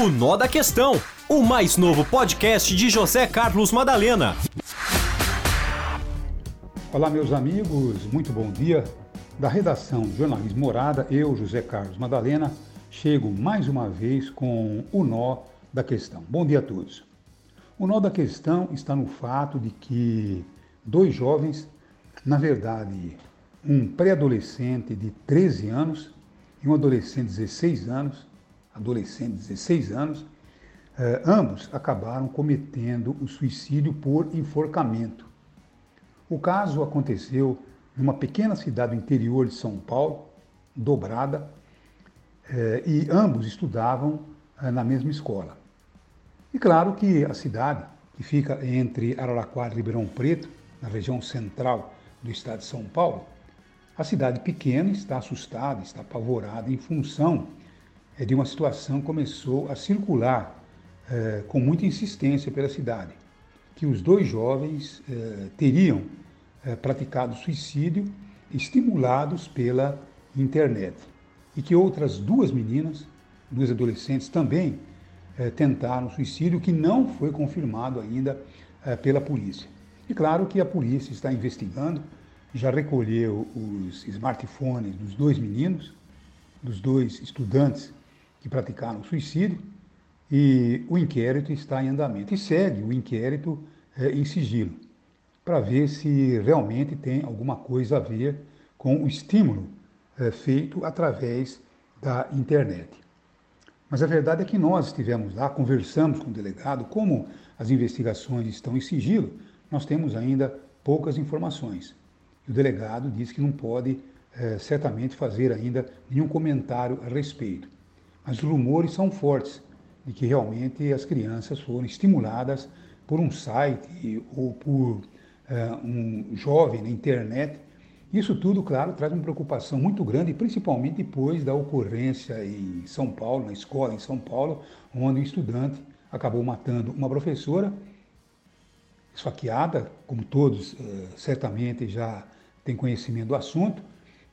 O Nó da Questão, o mais novo podcast de José Carlos Madalena. Olá, meus amigos, muito bom dia. Da redação Jornalismo Morada, eu, José Carlos Madalena, chego mais uma vez com o Nó da Questão. Bom dia a todos. O nó da questão está no fato de que dois jovens, na verdade, um pré-adolescente de 13 anos e um adolescente de 16 anos, adolescente de 16 anos, eh, ambos acabaram cometendo o suicídio por enforcamento. O caso aconteceu numa pequena cidade do interior de São Paulo, Dobrada, eh, e ambos estudavam eh, na mesma escola. E claro que a cidade, que fica entre Araraquara e Ribeirão Preto, na região central do estado de São Paulo, a cidade pequena está assustada, está apavorada em função de uma situação começou a circular é, com muita insistência pela cidade, que os dois jovens é, teriam praticado suicídio estimulados pela internet e que outras duas meninas, duas adolescentes também tentaram suicídio, que não foi confirmado ainda pela polícia. E claro que a polícia está investigando, já recolheu os smartphones dos dois meninos, dos dois estudantes que praticaram suicídio e o inquérito está em andamento. E segue o inquérito é, em sigilo, para ver se realmente tem alguma coisa a ver com o estímulo é, feito através da internet. Mas a verdade é que nós estivemos lá, conversamos com o delegado, como as investigações estão em sigilo, nós temos ainda poucas informações. O delegado disse que não pode é, certamente fazer ainda nenhum comentário a respeito. Mas os rumores são fortes de que realmente as crianças foram estimuladas por um site ou por uh, um jovem na internet. Isso tudo, claro, traz uma preocupação muito grande, principalmente depois da ocorrência em São Paulo, na escola em São Paulo, onde um estudante acabou matando uma professora, esfaqueada, como todos uh, certamente já têm conhecimento do assunto,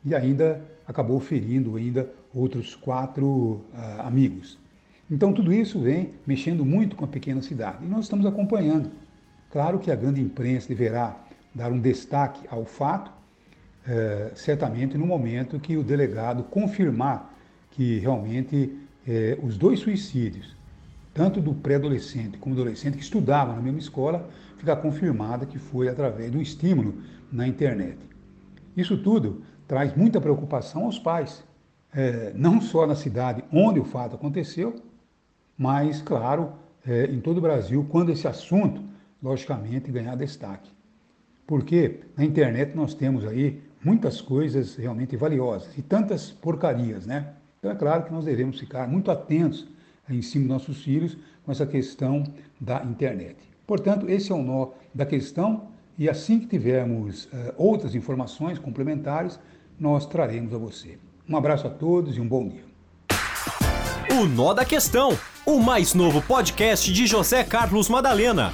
e ainda acabou ferindo ainda outros quatro uh, amigos. Então tudo isso vem mexendo muito com a pequena cidade e nós estamos acompanhando. Claro que a grande imprensa deverá dar um destaque ao fato, uh, certamente no momento que o delegado confirmar que realmente uh, os dois suicídios, tanto do pré-adolescente como do adolescente que estudavam na mesma escola, ficar confirmada que foi através do estímulo na internet. Isso tudo traz muita preocupação aos pais, é, não só na cidade onde o fato aconteceu, mas, claro, é, em todo o Brasil, quando esse assunto, logicamente, ganhar destaque. Porque na internet nós temos aí muitas coisas realmente valiosas e tantas porcarias, né? Então é claro que nós devemos ficar muito atentos em cima dos nossos filhos com essa questão da internet. Portanto, esse é o nó da questão e assim que tivermos uh, outras informações complementares, nós traremos a você. Um abraço a todos e um bom dia. O Nó da Questão, o mais novo podcast de José Carlos Madalena.